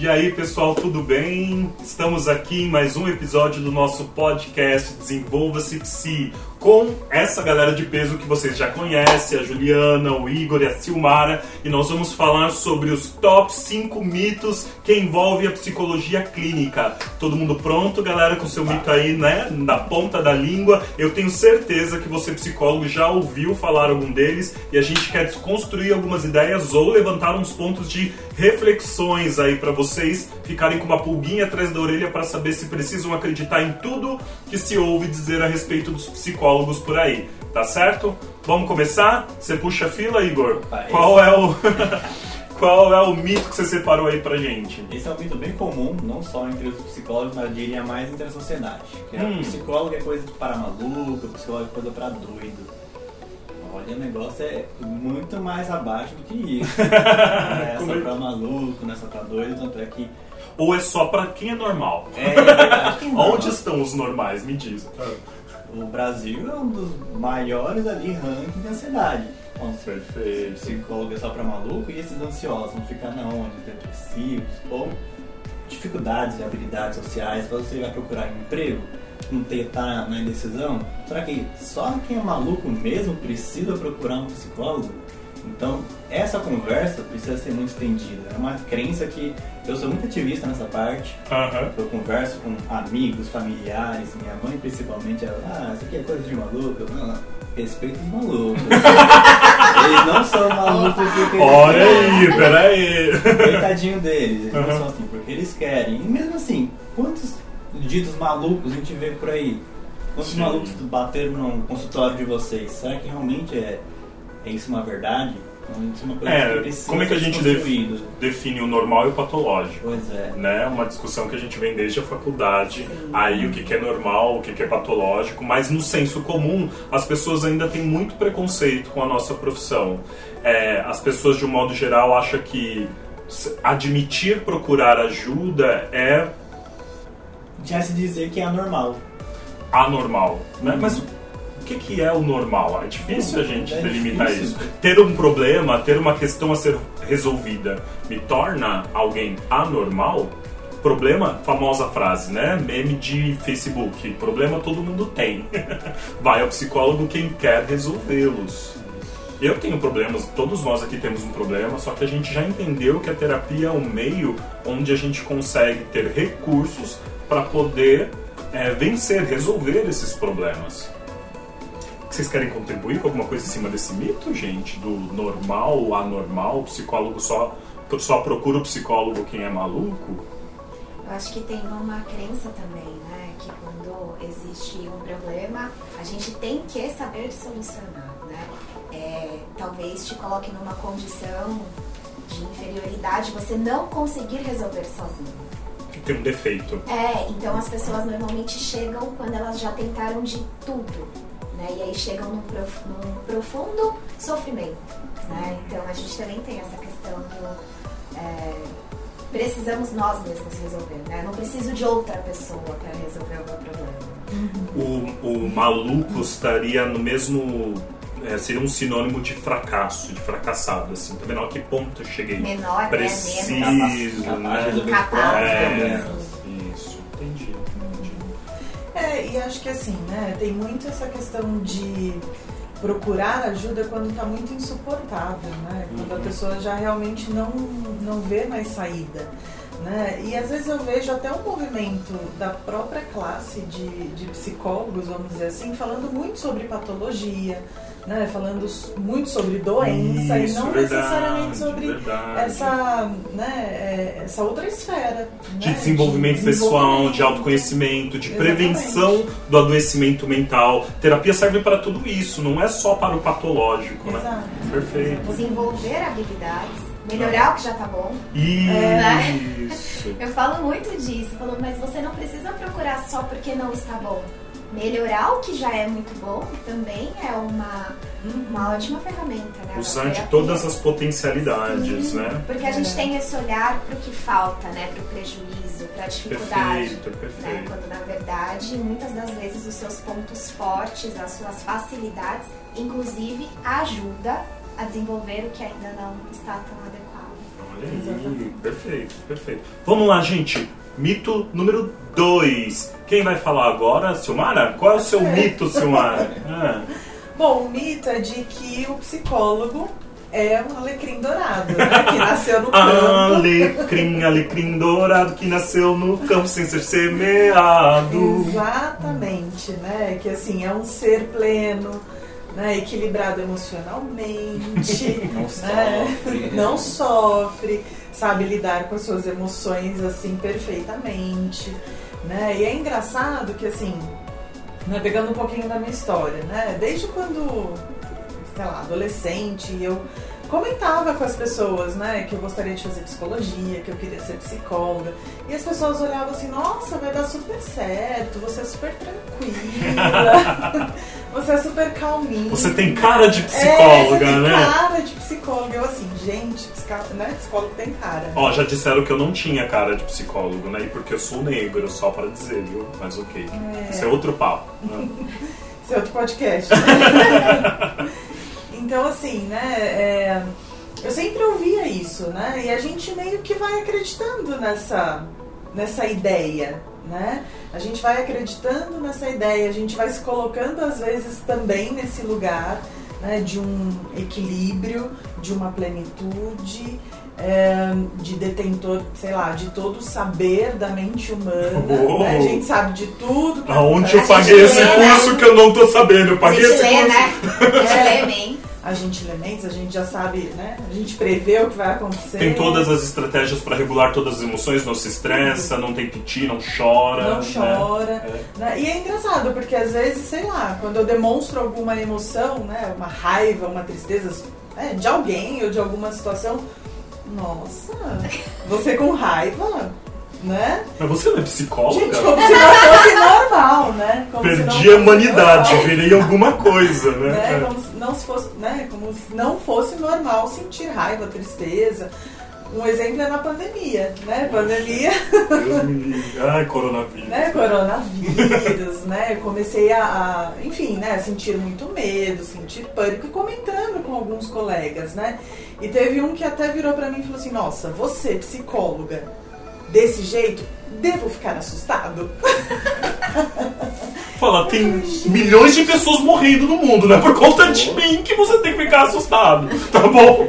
E aí, pessoal, tudo bem? Estamos aqui em mais um episódio do nosso podcast Desenvolva-se Psi, com essa galera de peso que vocês já conhecem, a Juliana, o Igor e a Silmara, e nós vamos falar sobre os top 5 mitos que envolvem a psicologia clínica. Todo mundo pronto, galera, com seu mito aí, né, na ponta da língua? Eu tenho certeza que você, psicólogo, já ouviu falar algum deles e a gente quer desconstruir algumas ideias ou levantar uns pontos de reflexões aí para vocês ficarem com uma pulguinha atrás da orelha para saber se precisam acreditar em tudo que se ouve dizer a respeito dos psicólogos por aí, tá certo? Vamos começar? Você puxa a fila, Igor? Qual é o Qual é o mito que você separou aí pra gente? Esse é um mito bem comum, não só entre os psicólogos, mas eu diria mais entre a sociedade. Que é hum. psicólogo é coisa para maluco, psicólogo é coisa para doido. Olha, o negócio é muito mais abaixo do que isso. não é só é pra maluco, não é só pra doido, tanto é que. Ou é só pra quem é normal? É, é. Onde estão os normais? Me diz. O Brasil é um dos maiores ali ranking da cidade. Então, Perfeito. Psicólogo é só pra maluco e esses ansiosos vão ficar na onde? Depressivos ou dificuldades e habilidades sociais. Você vai procurar um emprego, não ter, tá na indecisão? Será que só quem é maluco mesmo precisa procurar um psicólogo? Então, essa conversa precisa ser muito estendida. É uma crença que eu sou muito ativista nessa parte. Uhum. Eu converso com amigos, familiares, minha mãe principalmente. Ela, ah, isso aqui é coisa de maluco. Eu, não, respeito os malucos. eles não são malucos porque Olha aí, peraí. Coitadinho deles, eles uhum. não são assim porque eles querem. E mesmo assim, quantos ditos malucos a gente vê por aí? Quantos Sim. malucos bateram no consultório de vocês? Será que realmente é, é isso uma verdade? É, como é que a gente define o normal e o patológico? Pois é. Né? Uma discussão que a gente vem desde a faculdade. Sim. Aí o que é normal, o que é patológico, mas no senso comum as pessoas ainda têm muito preconceito com a nossa profissão. É, as pessoas de um modo geral acham que admitir procurar ajuda é já se dizer que é anormal. Anormal, né? Uhum. Mas que, que é o normal? É difícil a gente é delimitar difícil. isso. Ter um problema, ter uma questão a ser resolvida, me torna alguém anormal? Problema, famosa frase, né? Meme de Facebook. Problema todo mundo tem. Vai ao psicólogo quem quer resolvê-los. Eu tenho problemas, todos nós aqui temos um problema, só que a gente já entendeu que a terapia é um meio onde a gente consegue ter recursos para poder é, vencer, resolver esses problemas. Vocês querem contribuir com alguma coisa em cima desse mito, gente? Do normal, anormal, o psicólogo só, só procura o psicólogo quem é maluco? Eu acho que tem uma crença também, né? Que quando existe um problema, a gente tem que saber solucionar, né? É, talvez te coloque numa condição de inferioridade, você não conseguir resolver sozinho tem um defeito. É, então as pessoas normalmente chegam quando elas já tentaram de tudo, né? E aí chegam num, prof, num profundo sofrimento, né? Então a gente também tem essa questão do... É, precisamos nós mesmos resolver, né? Não preciso de outra pessoa para resolver o meu problema. O, o maluco estaria no mesmo é, seria um sinônimo de fracasso, de fracassado, assim. Também não a que ponto eu cheguei. Menor, Preciso, né? né? Capaz, é, isso, entendi, entendi. É, e acho que assim, né, tem muito essa questão de procurar ajuda quando está muito insuportável, né? Quando a uhum. pessoa já realmente não, não vê mais saída. Né? E às vezes eu vejo até um movimento da própria classe de, de psicólogos, vamos dizer assim, falando muito sobre patologia, né, falando muito sobre doença Isso, e não verdade, necessariamente sobre verdade. essa, né, é, essa outra esfera. De né, desenvolvimento de pessoal, de autoconhecimento, de Exatamente. prevenção do adoecimento mental. Terapia serve para tudo isso, não é só para o patológico. Né? Exato. Né? Perfeito. Desenvolver habilidades melhorar o que já tá bom. Isso. Né? Eu falo muito disso, falo, mas você não precisa procurar só porque não está bom melhorar o que já é muito bom também é uma, uma ótima ferramenta, né? Usar de todas as potencialidades, Sim, né? Porque a gente tem esse olhar para o que falta, né? Para o prejuízo, para a dificuldade. Perfeito, perfeito. Né? Quando na verdade, muitas das vezes, os seus pontos fortes, as suas facilidades, inclusive ajuda a desenvolver o que ainda não está tão adequado. Olha aí, Exatamente. perfeito, perfeito. Vamos lá, gente. Mito número 2. Quem vai falar agora? Silmara? Qual é o seu É. mito, Silmara? Ah. Bom, o mito é de que o psicólogo é um alecrim dourado, né? Que nasceu no campo. Alecrim, alecrim dourado que nasceu no campo sem ser semeado. Exatamente, né? Que assim, é um ser pleno, né? equilibrado emocionalmente, Não né? sofre. não sofre, sabe lidar com as suas emoções assim perfeitamente, né? E é engraçado que assim, né, pegando um pouquinho da minha história, né? Desde quando, sei lá, adolescente, eu comentava com as pessoas, né, que eu gostaria de fazer psicologia, que eu queria ser psicóloga. E as pessoas olhavam assim, nossa, vai dar super certo, você é super tranquila, você é super calminha. Você tem cara de psicóloga, é, você tem né? cara de psicóloga. Eu assim, gente, né, psicólogo tem cara. Ó, já disseram que eu não tinha cara de psicólogo, né? E porque eu sou negro, só para dizer, viu? Mas ok. É. Isso é outro papo. né? Esse é outro podcast. então, assim, né? é, eu sempre ouvia isso, né? E a gente meio que vai acreditando nessa, nessa ideia, né? A gente vai acreditando nessa ideia, a gente vai se colocando às vezes também nesse lugar né, de um equilíbrio, de uma plenitude, é, de detentor, sei lá, de todo o saber da mente humana. Oh. né? A gente sabe de tudo. Aonde eu paguei esse lê, né? curso que eu não tô sabendo? Eu paguei esse lê, curso. né? A gente lê bem. A gente lê mentes, a gente já sabe, né? A gente prevê o que vai acontecer. Tem todas as estratégias para regular todas as emoções, não se estressa, não tem piti, não chora. Não né? chora. É. né? E é engraçado, porque às vezes, sei lá, quando eu demonstro alguma emoção, né? Uma raiva, uma tristeza né, de alguém ou de alguma situação, nossa, você com raiva, né? Mas você não é psicóloga? Gente, como se não fosse normal, né? Como Perdi a humanidade, normal. virei alguma coisa, né? né? Como se não se fosse, né? Como se não fosse normal sentir raiva, tristeza. Um exemplo é na pandemia, né? Pandemia, Deus me. Ai, coronavírus. né? Coronavírus, né? Eu comecei a, a, enfim, né? Sentir muito medo, sentir pânico e comentando com alguns colegas, né? E teve um que até virou pra mim e falou assim: Nossa, você, psicóloga, desse jeito, devo ficar assustado? Fala, tem milhões de pessoas morrendo no mundo, não é por conta de mim que você tem que ficar assustado, tá bom?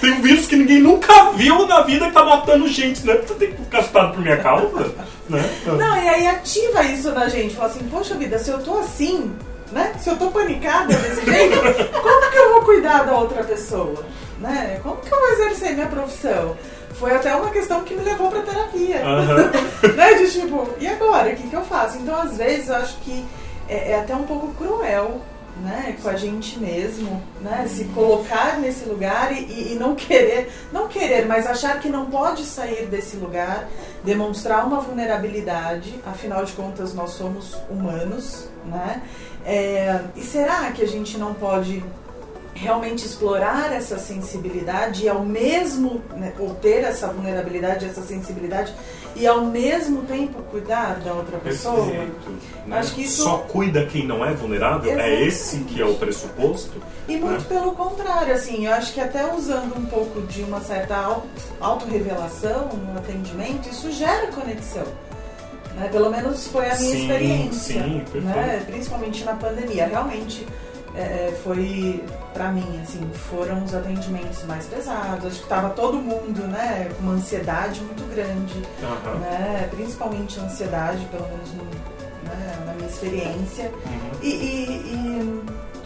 Tem um vírus que ninguém nunca viu na vida que tá matando gente, né? Você tem que ficar assustado por minha causa, né? Não, e aí ativa isso na gente. Fala assim, poxa vida, se eu tô assim, né? Se eu tô panicada desse jeito, como que eu vou cuidar da outra pessoa? Né? Como que eu vou exercer minha profissão? Foi até uma questão que me levou pra terapia. Aham. né? De tipo, e agora? O que, que eu faço? Então, às vezes, eu acho que é, é até um pouco cruel, né? Com a gente mesmo, né? Se colocar nesse lugar e, e- e não querer, não querer, mas achar que não pode sair desse lugar, demonstrar uma vulnerabilidade, afinal de contas, nós somos humanos, né? É, e será que a gente não pode realmente explorar essa sensibilidade e ao mesmo né, ou ter essa vulnerabilidade, essa sensibilidade e ao mesmo tempo cuidar da outra pessoa. Perfeito. né? Acho que isso- Só cuida quem não é vulnerável? É Exatamente. esse que é o pressuposto? E muito pelo contrário, assim, eu acho que até usando um pouco de uma certa au- autorrevelação no atendimento, isso gera conexão. Né? Pelo menos foi a minha Sim, experiência. sim, né? Principalmente na pandemia. Realmente é, foi, pra mim, assim, foram os atendimentos mais pesados. Acho que tava todo mundo, né, com uma ansiedade muito grande. Aham. Né? Principalmente a ansiedade, pelo menos no- né, na minha experiência. Uhum. E, e-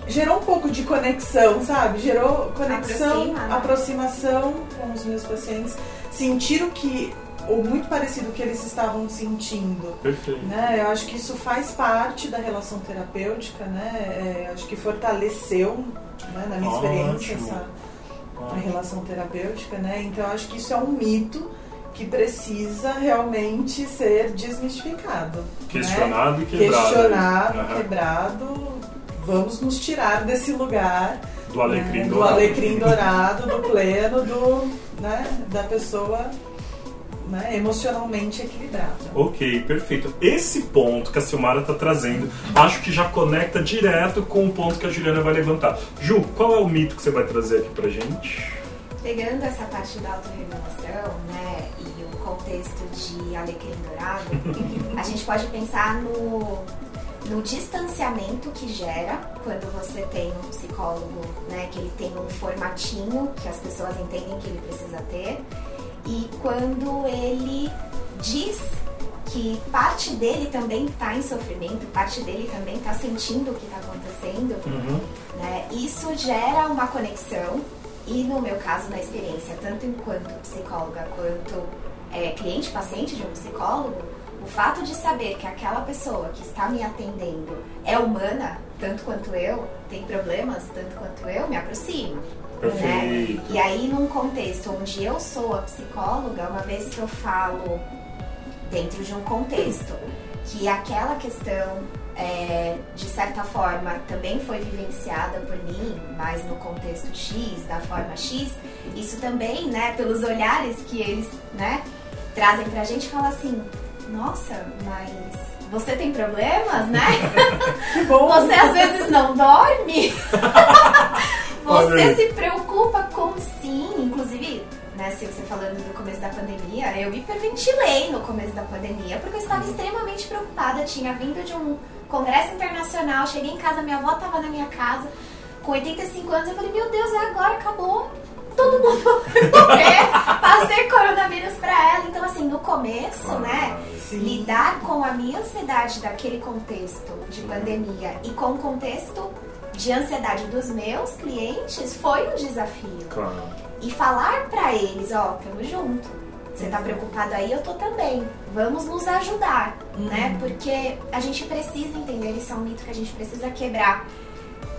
e gerou um pouco de conexão, sabe? Gerou conexão, Aproxima, né? aproximação com os meus pacientes. Sentiram que, ou muito parecido o que eles estavam sentindo. Perfeito. Né? Eu acho que isso faz parte da relação terapêutica, né? É, acho que fortaleceu, né, na minha experiência, Ótimo. essa a Ótimo. relação terapêutica, né? Então eu acho que isso é um mito que precisa realmente ser desmistificado. né? Questionado e quebrado. questionado, Aham. quebrado. Vamos nos tirar desse lugar Do alecrim né, do dourado. alecrim dourado, do pleno, do, né, da pessoa né, emocionalmente equilibrada. Ok, perfeito. Esse ponto que a Silmara está trazendo, acho que já conecta direto com o ponto que a Juliana vai levantar. Ju, qual é o mito que você vai trazer aqui pra gente? Pegando essa parte da autorrevelação, né, e o contexto de Alecrim Dourado, a gente pode pensar no, no distanciamento que gera quando você tem um psicólogo, né, que ele tem um formatinho que as pessoas entendem que ele precisa ter, e quando ele diz que parte dele também está em sofrimento, parte dele também está sentindo o que está acontecendo, Uhum. né? Isso gera uma conexão e no meu caso, na experiência, tanto enquanto psicóloga quanto é, cliente-paciente de um psicólogo, o fato de saber que aquela pessoa que está me atendendo é humana, tanto quanto eu, tem problemas tanto quanto eu, me aproxima. Perfeito. Né? E aí, num contexto onde eu sou a psicóloga, uma vez que eu falo dentro de um contexto que aquela questão, é, de certa forma, também foi vivenciada por mim, mas no contexto X, da forma X, isso também, né, pelos olhares que eles, né, trazem pra gente, fala assim, nossa, mas você tem problemas, né? Que bom! Você às vezes não dorme? Você se preocupa com sim, inclusive, né, se você falando do começo da pandemia, eu hiperventilei no começo da pandemia porque eu estava extremamente preocupada. Tinha vindo de um congresso internacional, cheguei em casa, minha avó estava na minha casa com 85 anos, eu falei, meu Deus, é agora, acabou. Todo mundo vai morrer. Passei coronavírus pra ela. Então, assim, no começo, né? Sim. lidar com a minha ansiedade daquele contexto de pandemia e com o contexto de ansiedade dos meus clientes foi um desafio. Claro. E falar pra eles, ó, tamo junto. Você tá preocupado aí, eu tô também. Vamos nos ajudar, né? Porque a gente precisa entender, isso é um mito que a gente precisa quebrar.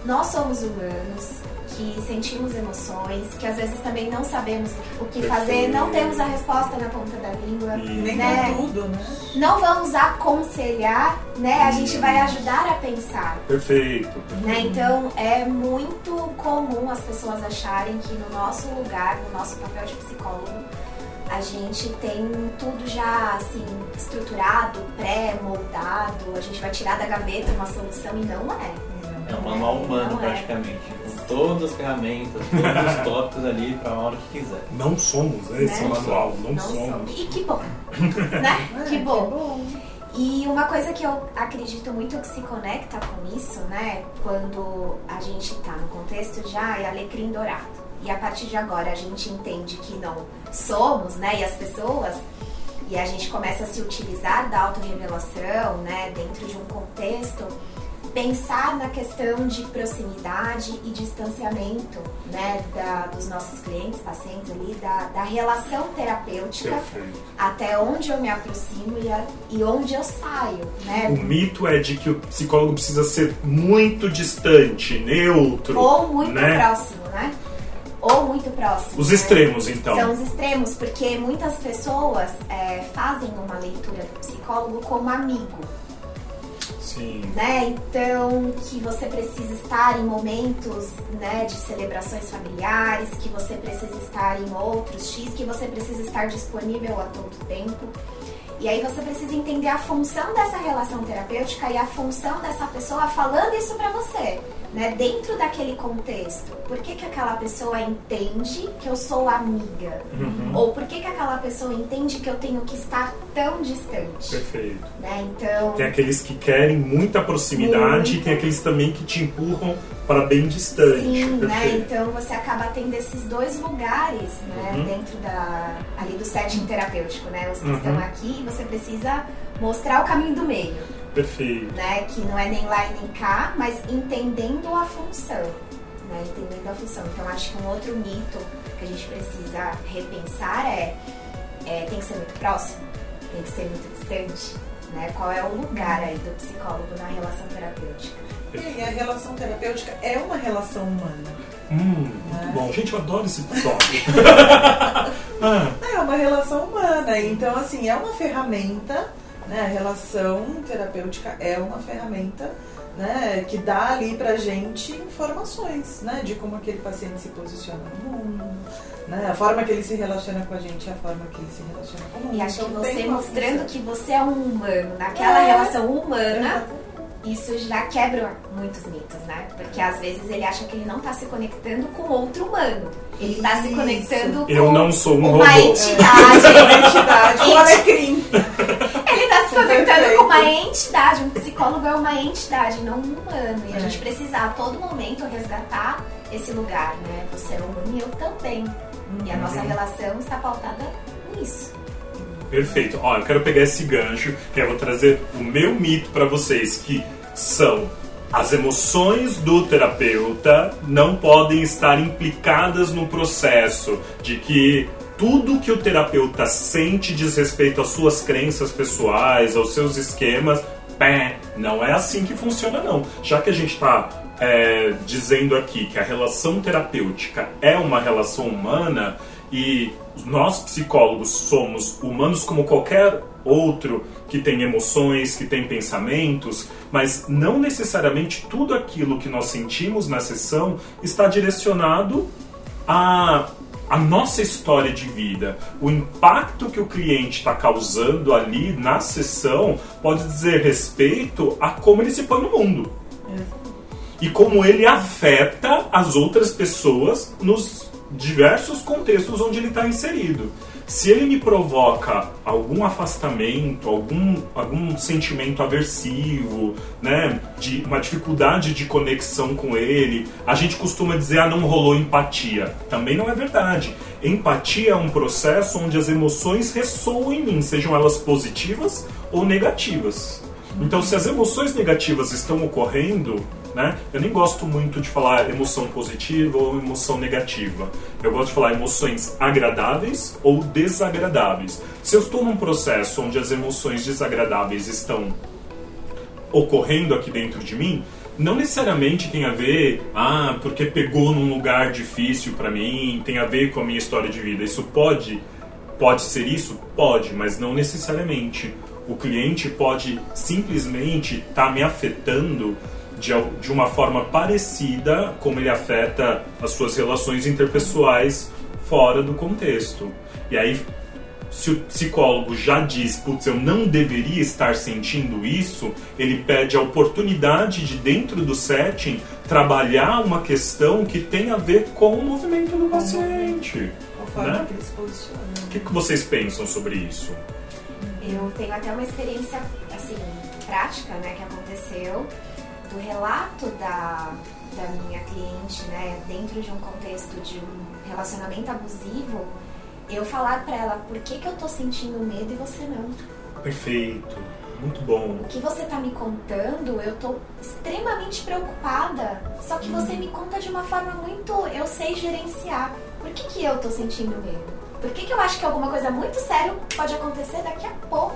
Nós somos humanos, que sentimos emoções, que às vezes também não sabemos o que fazer, não temos a resposta na ponta da língua. E- Nem né? tudo, né? Não vamos aconselhar, né? A gente vai ajudar a pensar. Perfeito. Né? Então é muito comum as pessoas acharem que no nosso lugar, no nosso papel de psicólogo, a gente tem tudo já assim estruturado, pré-moldado, a gente vai tirar da gaveta uma solução e não é. É um manual humano, é. praticamente. Todas as ferramentas, todos os tópicos ali pra hora que quiser. Não somos esse Né? manual, não, Não somos. somos. E que bom, né? É, que bom. E uma coisa que eu acredito muito que se conecta com isso, né? Quando a gente tá no contexto já é alecrim dourado. E a partir de agora a gente entende que não somos, né? E as pessoas. E a gente começa a se utilizar da autorrevelação, né? Dentro de um contexto. Pensar na questão de proximidade e distanciamento, né? Da, dos nossos clientes, pacientes ali, da, da relação terapêutica Perfeito. até onde eu me aproximo e, a- e onde eu saio, O né? mito é de que o psicólogo precisa ser muito distante, neutro. Ou muito né? próximo, né? Ou muito próximo. Os né? extremos, então. São os extremos, porque muitas pessoas é, fazem uma leitura do psicólogo como amigo, Sim. né? Então, que você precisa estar em momentos né, de celebrações familiares, que você precisa estar em outros X, que você precisa estar disponível a todo tempo. E aí você precisa entender a função dessa relação terapêutica e a função dessa pessoa falando isso pra você, né? Dentro daquele contexto. Por que, que aquela pessoa entende que eu sou amiga? Uhum. Ou por que, que aquela pessoa entende que eu tenho que estar tão distante? Perfeito. Né? Então. Tem aqueles que querem muita proximidade Muito. e tem aqueles também que te empurram para bem distante. Sim, né? Então você acaba tendo esses dois lugares, né? Uhum. Dentro da, ali do setting terapêutico, né? Os que Uhum. estão aqui e você precisa mostrar o caminho do meio, Perfeito. né? Que não é nem lá e nem cá, mas entendendo a função, né? Entendendo a função. Então acho que um outro mito que a gente precisa repensar é, é tem que ser muito próximo, tem que ser muito distante, né? Qual é o lugar aí do psicólogo na relação terapêutica? E a relação terapêutica é uma relação humana. Hum, muito É. bom. Gente, eu adoro esse episódio. ah, É uma relação humana. Então, assim, é uma ferramenta, né? A relação terapêutica é uma ferramenta, né? Que dá ali pra gente informações, né? De como aquele paciente se posiciona no mundo, né? A forma que ele se relaciona com a gente é a forma que ele se relaciona com o mundo. E acho que Então, você mostrando função. que você é um humano, naquela É. relação humana, Exatamente. isso já quebra muitos mitos, né? Porque às vezes ele acha que ele não tá se conectando com outro humano. Ele tá se conectando Eu com não sou um uma robô. entidade. Uma entidade, um alecrim. Com uma entidade. Um psicólogo é uma entidade, não um humano. E a É. gente precisa a todo momento resgatar esse lugar, né? Você é humano e eu também. E a nossa Uhum. relação está pautada nisso. Perfeito. Ó, eu quero pegar esse gancho, que eu vou trazer o meu mito pra vocês, que são as emoções do terapeuta não podem estar implicadas no processo de que tudo que o terapeuta sente diz respeito às suas crenças pessoais, aos seus esquemas, pé, não é assim que funciona não. Já que a gente está dizendo aqui que a relação terapêutica é uma relação humana e nós psicólogos somos humanos como qualquer outro que tem emoções, que tem pensamentos, mas não necessariamente tudo aquilo que nós sentimos na sessão está direcionado a a nossa história de vida, o impacto que o cliente está causando ali na sessão pode dizer respeito a como ele se põe no mundo. E como ele afeta as outras pessoas nos diversos contextos onde ele está inserido. Se ele me provoca algum afastamento, algum, algum sentimento aversivo, né, de uma dificuldade de conexão com ele, a gente costuma dizer ah não rolou empatia. Também não é verdade. Empatia é um processo onde as emoções ressoam em mim, sejam elas positivas ou negativas. Então, se as emoções negativas estão ocorrendo, né? Eu nem gosto muito de falar emoção positiva ou emoção negativa. Eu gosto de falar emoções agradáveis ou desagradáveis. Se eu estou num processo onde as emoções desagradáveis estão ocorrendo aqui dentro de mim, não necessariamente tem a ver, ah, porque pegou num lugar difícil para mim, tem a ver com a minha história de vida. Isso pode pode ser isso? Pode, mas não necessariamente. O cliente pode simplesmente estar me afetando de, de uma forma parecida como ele afeta as suas relações interpessoais fora do contexto. E aí, se o psicólogo já diz, putz, eu não deveria estar sentindo isso, ele pede a oportunidade de, dentro do setting, trabalhar uma questão que tem a ver com o movimento do paciente. Forma Né? que ele se posiciona. O que, que vocês pensam sobre isso? Eu tenho até uma experiência, assim, prática, né, que aconteceu do relato da, da minha cliente, né, dentro de um contexto de um relacionamento abusivo, eu falar pra ela por que, que eu tô sentindo medo e você não. Perfeito, muito bom. O que você tá me contando, eu tô extremamente preocupada. Só que você me conta de uma forma muito. Eu sei gerenciar. Por que, que eu tô sentindo medo? Por que, que eu acho que alguma coisa muito séria pode acontecer daqui a pouco?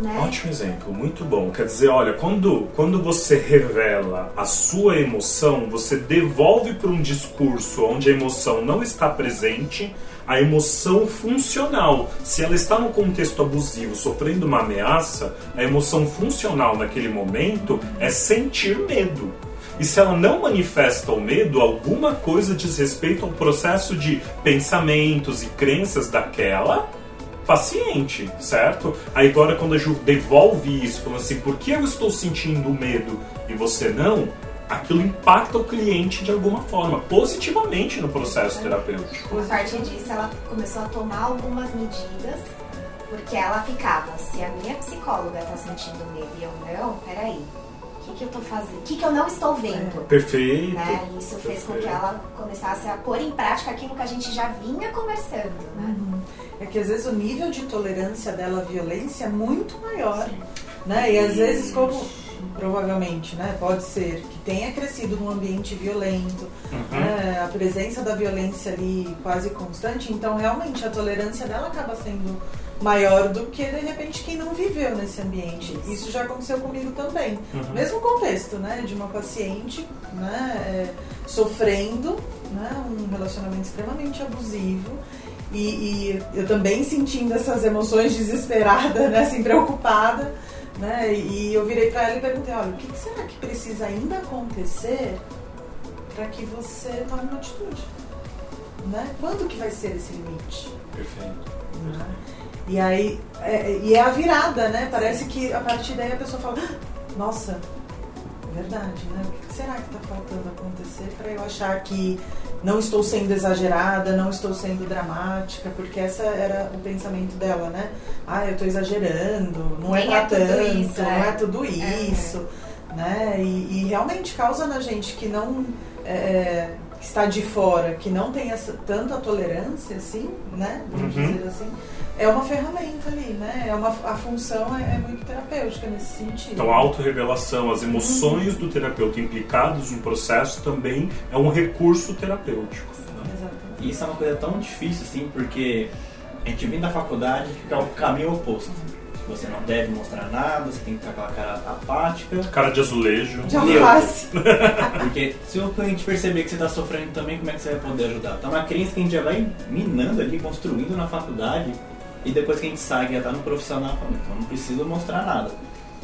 Né? Ótimo exemplo, muito bom. Quer dizer, olha, quando, quando você revela a sua emoção, você devolve para um discurso onde a emoção não está presente a emoção funcional. Se ela está no contexto abusivo, sofrendo uma ameaça, a emoção funcional naquele momento é sentir medo. E se ela não manifesta o medo, alguma coisa diz respeito ao processo de pensamentos e crenças daquela paciente, certo? Aí agora quando a Ju devolve isso, falando assim, por que eu estou sentindo medo e você não? Aquilo impacta o cliente de alguma forma, positivamente no processo terapêutico. A partir disso, ela começou a tomar algumas medidas, porque ela ficava, se a minha psicóloga tá sentindo medo e eu não, peraí, que, que eu tô fazendo? O que, que eu não estou vendo? Perfeito. Né? E Isso fez com que Perfeito. ela começasse a pôr em prática aquilo que a gente já vinha conversando, né? É que às vezes o nível de tolerância dela à violência é muito maior. Né? E às vezes, como provavelmente, né, pode ser que tenha crescido num ambiente violento, Uhum. né, a presença da violência ali quase constante, então realmente a tolerância dela acaba sendo maior do que de repente quem não viveu nesse ambiente. Isso já aconteceu comigo também. Uhum. Mesmo contexto, né, de uma paciente, né, é, sofrendo, né, um relacionamento extremamente abusivo. E, e eu também sentindo essas emoções desesperada, né, assim, preocupada, né, e eu virei pra ela e perguntei, olha, o que, que será que precisa ainda acontecer para que você tome uma atitude? Né? Quando que vai ser esse limite? Perfeito. né? E aí, é, e é a virada, né? Parece que a partir daí a pessoa fala, "Ah, nossa, é verdade, né? O que será que está faltando acontecer para eu achar que não estou sendo exagerada, não estou sendo dramática, porque essa era o pensamento dela, né? Ah, eu estou exagerando, não Nem é é pra tudo tanto, isso, não é. é tudo isso, né? E, e realmente causa na gente que não é, que está de fora, que não tem essa, tanta tolerância, assim, né? Vamos Uhum. dizer assim. É uma ferramenta ali, né? É uma, a função é, é muito terapêutica nesse sentido. Então, a autorrevelação, as emoções do terapeuta implicados no processo também é um recurso terapêutico. Exatamente. E isso é uma coisa tão difícil, assim, porque a gente vem da faculdade que é o caminho oposto. Você não deve mostrar nada, você tem que estar com a cara apática. Cara de azulejo. De alface. Porque se o cliente perceber que você está sofrendo também, como é que você vai poder ajudar? Então é uma crença que a gente já vai minando ali, construindo na faculdade, e depois que a gente sai, já está no profissional, fala, então não preciso mostrar nada.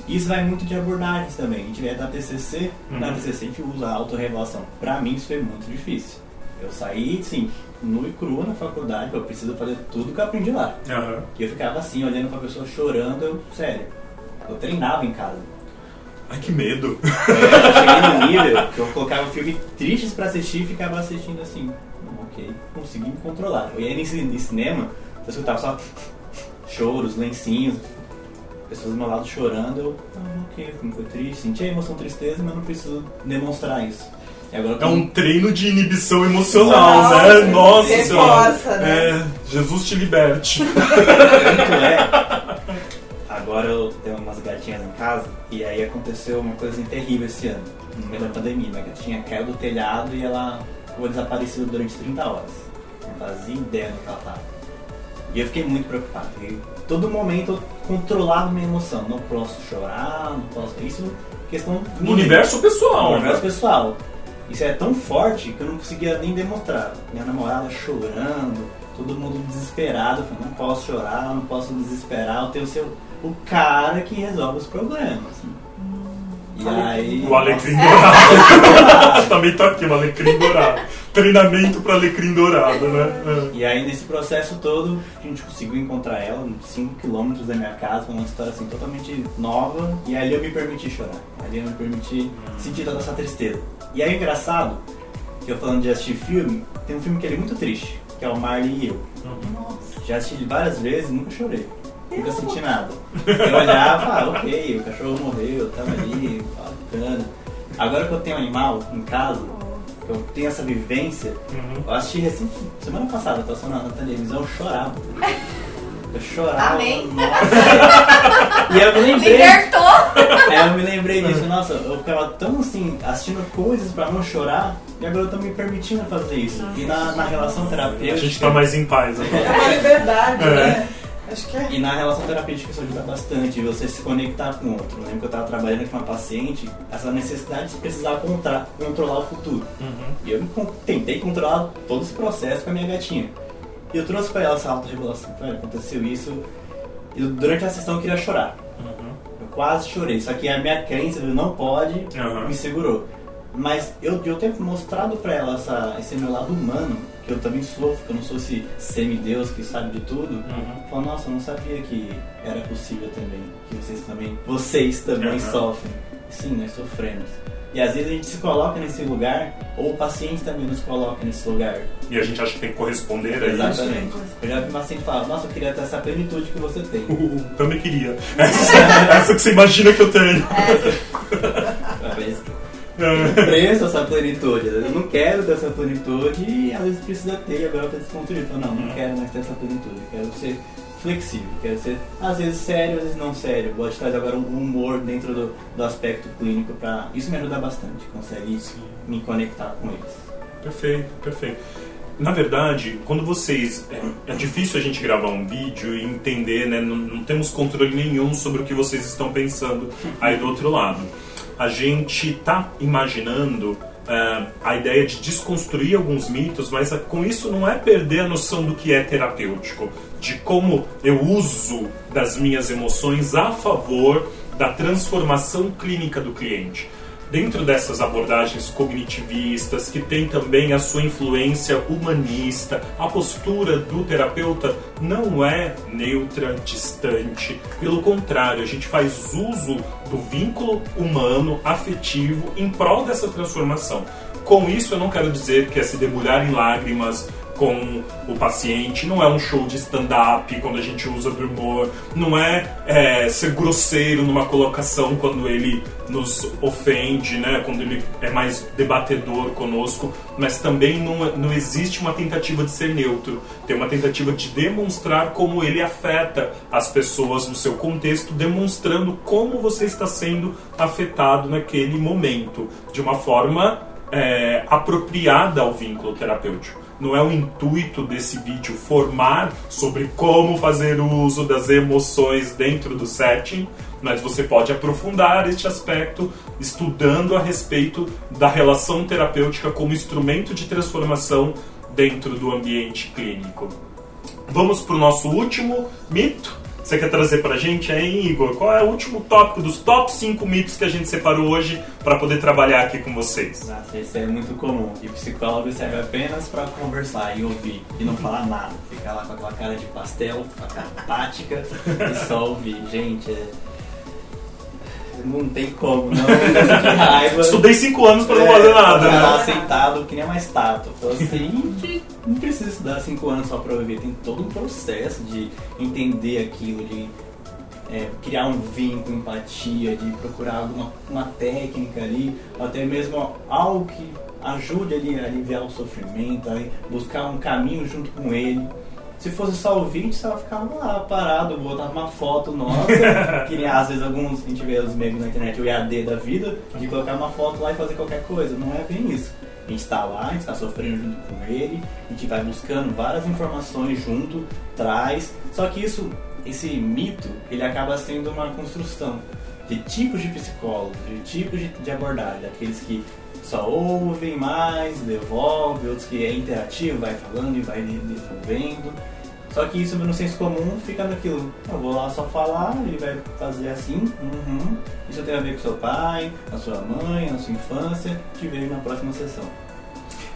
Isso vai muito de abordagens também. A gente vai da TCC, na Uhum. TCC a gente usa a autorrevelação. Pra mim isso foi muito difícil. Eu saí, sim, nu e cru na faculdade, eu preciso fazer tudo que eu aprendi lá. Aham. E eu ficava assim, olhando pra pessoa chorando, eu, sério, eu treinava em casa. Ai, que medo. Eu cheguei no nível que eu colocava filme tristes pra assistir e ficava assistindo assim. Ok, consegui me controlar. Eu ia nesse, nesse cinema, eu escutava só choros, lencinhos, pessoas do meu lado chorando. Eu, ah, ok, o filme foi triste, senti a emoção tristeza, mas não preciso demonstrar isso. E É um treino de inibição emocional, Nossa, né? Nossa reforça, senhora. né? É, Jesus te liberte. Tanto é. Agora eu tenho umas gatinhas em casa e aí aconteceu uma coisa terrível esse ano, no meio da pandemia. Minha gatinha caiu do telhado e ela ficou desaparecida durante 30 horas. Não fazia ideia do que ela tava. E eu fiquei muito preocupado. E todo momento eu controlava minha emoção. Não posso chorar, não posso. Isso é questão minha. universo pessoal, No universo né? pessoal. Isso é tão forte que eu não conseguia nem demonstrar. Minha namorada chorando, todo mundo desesperado. Eu falei, não posso chorar, não posso desesperar. Eu tenho o- o cara que resolve os problemas. E aí. O alecrim dourado. Também tá aqui, o alecrim dourado. Treinamento pra alecrim dourado, né? E aí nesse processo todo a gente conseguiu encontrar ela, uns 5km da minha casa, uma história assim totalmente nova. E ali eu me permiti chorar. Ali eu me permiti sentir toda essa tristeza. E aí o engraçado, que eu falando de assistir filme, tem um filme que ele é muito triste, que é o Marley e eu. Nossa. Já assisti várias vezes e nunca chorei. Nunca senti nada. Eu olhava, ah, ok, o cachorro morreu, tava ali, bacana. Agora que eu tenho um animal em casa, que eu tenho essa vivência, Uhum. eu assisti recente, semana passada, passando na, na televisão, eu chorava. Eu chorava. Amém. nossa. E eu me lembrei. Libertou! É, eu me lembrei disso, nossa, eu ficava tão assim, assistindo coisas pra não chorar, e agora eu tô me permitindo fazer isso. E na, na relação terapêutica. A gente tá mais em paz É agora. uma liberdade, É. né? Acho que é. E na relação terapêutica isso ajuda bastante, você se conectar com o outro. Eu lembro que eu estava trabalhando com uma paciente, essa necessidade de precisar contra- controlar o futuro. Uhum. E eu tentei controlar todo esse processo com a minha gatinha. E eu trouxe para ela essa autorregulação. Falei, "Olha, aconteceu isso. E durante a sessão eu queria chorar. Uhum. Eu quase chorei, só que a minha crença, eu não pode, Aham. me segurou. Mas eu, eu tenho mostrado pra ela essa, esse meu lado humano, que eu também sofro, que eu não sou esse semideus que sabe de tudo. Uhum. Falou, nossa, eu não sabia que era possível também, que vocês também, vocês também Uhum. sofrem. Sim, nós sofremos. E às vezes a gente se coloca nesse lugar, ou o paciente também nos coloca nesse lugar. E a gente acha que tem que corresponder a isso. Exatamente. Eu já vi uma paciente falar, nossa, eu queria ter essa plenitude que você tem. Uh, também queria. Essa, essa que você imagina que eu tenho. Talvez É. preço essa plenitude. Eu não quero ter essa plenitude e às vezes precisa ter, e agora eu desconstruído. Falo, Não, não quero mais ter essa plenitude. Quero ser flexível, quero ser às vezes sério, às vezes não sério. Gosto de trazer agora um humor dentro do, do aspecto clínico pra. Isso me ajuda bastante, consegue me conectar com eles. Perfeito, perfeito. Na verdade, quando vocês. É, é difícil a gente gravar um vídeo e entender, né? Não, não temos controle nenhum sobre o que vocês estão pensando aí do outro lado. A gente tá imaginando é, a ideia de desconstruir alguns mitos, mas é, com isso não é perder a noção do que é terapêutico, de como eu uso das minhas emoções a favor da transformação clínica do cliente dentro dessas abordagens cognitivistas, que tem também a sua influência humanista, a postura do terapeuta não é neutra, distante. Pelo contrário, a gente faz uso do vínculo humano, afetivo, em prol dessa transformação. Com isso, eu não quero dizer que é se debulhar em lágrimas com o paciente, não é um show de stand-up quando a gente usa do humor, não é, é, ser grosseiro numa colocação quando ele nos ofende, né, quando ele é mais debatedor conosco, mas também não, não existe uma tentativa de ser neutro, tem uma tentativa de demonstrar como ele afeta as pessoas no seu contexto, demonstrando como você está sendo afetado naquele momento, de uma forma é, apropriada ao vínculo terapêutico não é o intuito desse vídeo formar sobre como fazer uso das emoções dentro do setting, mas você pode aprofundar este aspecto estudando a respeito da relação terapêutica como instrumento de transformação dentro do ambiente clínico. Vamos para o nosso último mito, você quer trazer pra gente aí, Igor? Qual é o último tópico dos top 5 mitos que a gente separou hoje para poder trabalhar aqui com vocês? Nossa, isso é muito comum. E psicólogo serve apenas para conversar e ouvir e não falar nada. Ficar lá com aquela cara de pastel, com a cara apática e só ouvir. Gente, é não tem como, não. Que raiva. Estudei cinco anos pra não é, fazer nada. Né? Lá sentado, que nem mais tato. Então assim, não precisa estudar cinco anos só pra ouvir. Tem todo um processo de entender aquilo, de é, criar um vínculo, empatia, de procurar alguma uma técnica ali, ou até mesmo algo que ajude ali a aliviar o sofrimento, a buscar um caminho junto com ele. Se fosse só o vídeo, você ficava lá parado, botar uma foto nossa, que nem às vezes alguns, a gente vê os memes na internet, o EAD da vida, de colocar uma foto lá e fazer qualquer coisa. Não é bem isso. A gente está lá, a gente está sofrendo junto com ele, a gente vai buscando várias informações junto, traz. Só que isso, esse mito, ele acaba sendo uma construção de tipos de psicólogos, de tipos de, de abordagem, aqueles que só ouvem mais, devolve, outros que é interativo, vai falando e vai devolvendo. Só que isso no senso comum fica naquilo, eu vou lá só falar, ele vai fazer assim, uhum, isso tem a ver com seu pai, a sua mãe, a sua infância, te vejo na próxima sessão.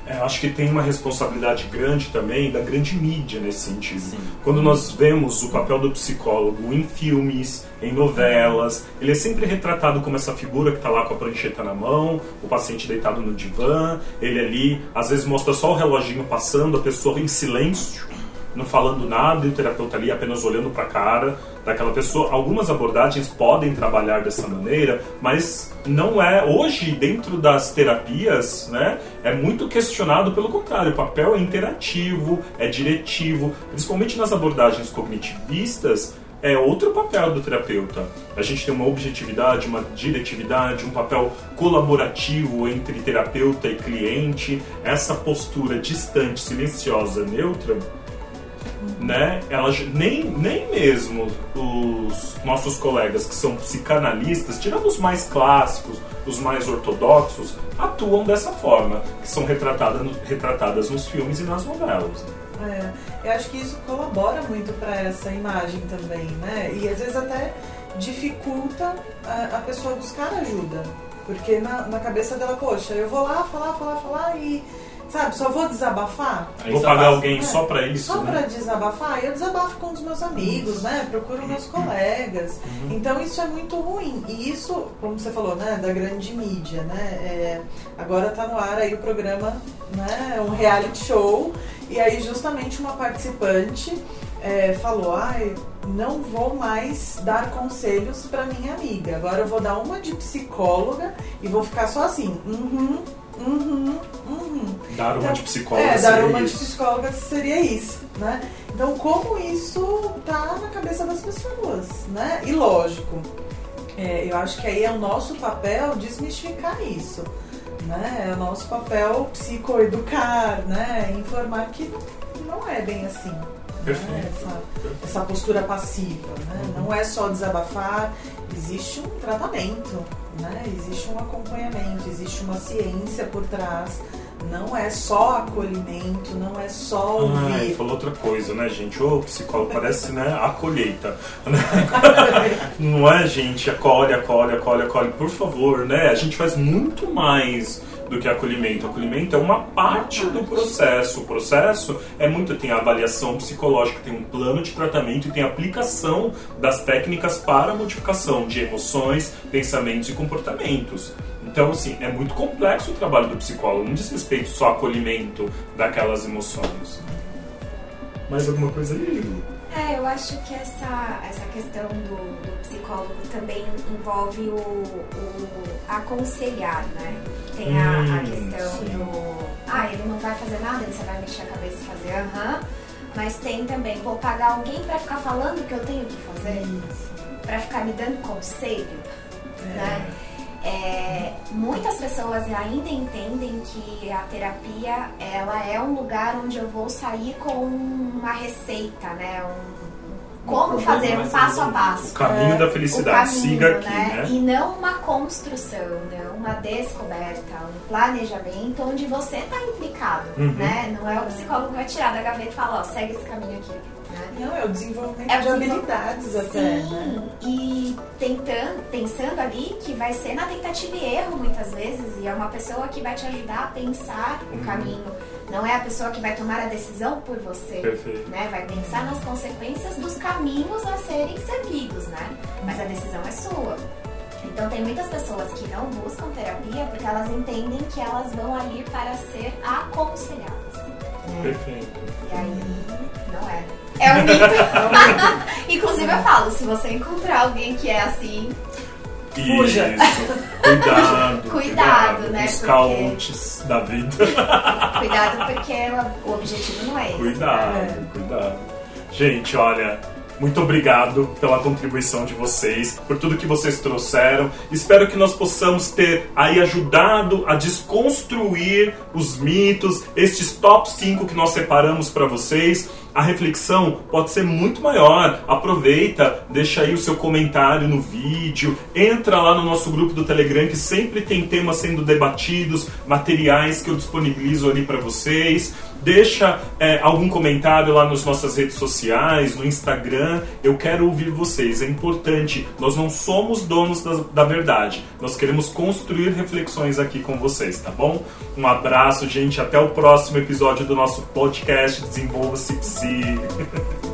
É, acho que tem uma responsabilidade grande também da grande mídia nesse sentido. Sim. Quando nós vemos o papel do psicólogo em filmes, em novelas, ele é sempre retratado como essa figura que está lá com a prancheta na mão, o paciente deitado no divã, ele ali, às vezes mostra só o reloginho passando, a pessoa em silêncio, não falando nada, e o terapeuta ali apenas olhando para a cara daquela pessoa. Algumas abordagens podem trabalhar dessa maneira, mas não é hoje dentro das terapias, né? É muito questionado pelo contrário. O papel é interativo, é diretivo, principalmente nas abordagens cognitivistas. É outro papel do terapeuta. A gente tem uma objetividade, uma diretividade, um papel colaborativo entre terapeuta e cliente. Essa postura distante, silenciosa, neutra, né? Elas nem, nem mesmo os nossos colegas que são psicanalistas, tirando os mais clássicos, os mais ortodoxos, atuam dessa forma, que são retratadas, retratadas nos filmes e nas novelas. É, eu acho que isso colabora muito para essa imagem também, né? E às vezes até dificulta a, a pessoa buscar ajuda. Porque na, na cabeça dela, poxa, eu vou lá falar, falar, falar e Sabe, só vou desabafar. vou pagar alguém é, só pra isso. Só né? pra desabafar. Eu desabafo com os meus amigos, né? Procuro meus colegas. Uhum. Então isso é muito ruim. E isso, como você falou, né? Da grande mídia, né? É, agora tá no ar aí o programa, né? Um reality show. E aí justamente uma participante é, falou, ai, não vou mais dar conselhos para minha amiga. Agora eu vou dar uma de psicóloga e vou ficar só assim, uhum, Uhum, uhum. Dar uma então, de psicóloga é, dar uma isso. de psicóloga seria isso, né? Então, como isso tá na cabeça das pessoas, né? E lógico, é, eu acho que aí é o nosso papel desmistificar isso, né? É o nosso papel psicoeducar, né? Informar que não, não é bem assim. Né? Essa, essa, postura passiva, né? Uhum. Não é só desabafar, existe um tratamento, né? Existe um acompanhamento, existe uma ciência por trás. Não é só acolhimento, não é só ouvir. Ah, falou outra coisa, né, gente? O psicólogo parece, né, a colheita. não é, gente? Acolhe, acolhe, acolhe, acolhe. Por favor, né? A gente faz muito mais do que acolhimento. Acolhimento é uma parte do processo. O processo é muito tem a avaliação psicológica, tem um plano de tratamento e tem a aplicação das técnicas para a modificação de emoções, pensamentos e comportamentos. Então, assim, é muito complexo o trabalho do psicólogo, não diz respeito só ao acolhimento daquelas emoções. Mais alguma coisa aí? É, eu acho que essa, essa questão do, do psicólogo também envolve o, o aconselhar, né? Tem a, a Hum, questão sim. do. Ah, ele não vai fazer nada, ele só vai mexer a cabeça e fazer aham. Mas tem também, vou pagar alguém pra ficar falando o que eu tenho que fazer, pra ficar me dando conselho, né? É, muitas pessoas ainda entendem que a terapia ela é um lugar onde eu vou sair com uma receita, né? Um, como fazer um mais passo a passo. O caminho da felicidade, caminho, siga aqui, né? né? E não uma construção, né? uma descoberta, um planejamento onde você está implicado, Uhum. né? Não é o psicólogo que vai tirar da gaveta e falar, ó, segue esse caminho aqui. Não, é o desenvolvimento É o de desenvol- habilidades até, Sim, né? e tentando, pensando ali que vai ser na tentativa e erro muitas vezes, e é uma pessoa que vai te ajudar a pensar o Uhum. caminho. Não é a pessoa que vai tomar a decisão por você. Perfeito. Né? Vai pensar nas consequências dos caminhos a serem seguidos, né? Mas a decisão é sua. Então tem muitas pessoas que não buscam terapia porque elas entendem que elas vão ali para ser aconselhadas. né? Perfeito. E aí, não é. É um mito. Inclusive eu falo, se você encontrar alguém que é assim, Fuja. Isso. Cuidado. Cuidado, né, Os porque- da vida. cuidado porque ela- o objetivo não é esse. Cuidado, É. cuidado. Gente, olha, muito obrigado pela contribuição de vocês, por tudo que vocês trouxeram. Espero que nós possamos ter aí ajudado a desconstruir os mitos, estes top 5 que nós separamos para vocês. A reflexão pode ser muito maior. Aproveita, deixa aí o seu comentário no vídeo, entra lá no nosso grupo do Telegram que sempre tem temas sendo debatidos, materiais que eu disponibilizo ali para vocês. Deixa é, algum comentário lá nas nossas redes sociais, no Instagram. Eu quero ouvir vocês. É importante. Nós não somos donos da, da verdade. Nós queremos construir reflexões aqui com vocês, tá bom? Um abraço, gente. Até o próximo episódio do nosso podcast Desenvolva-se Psi.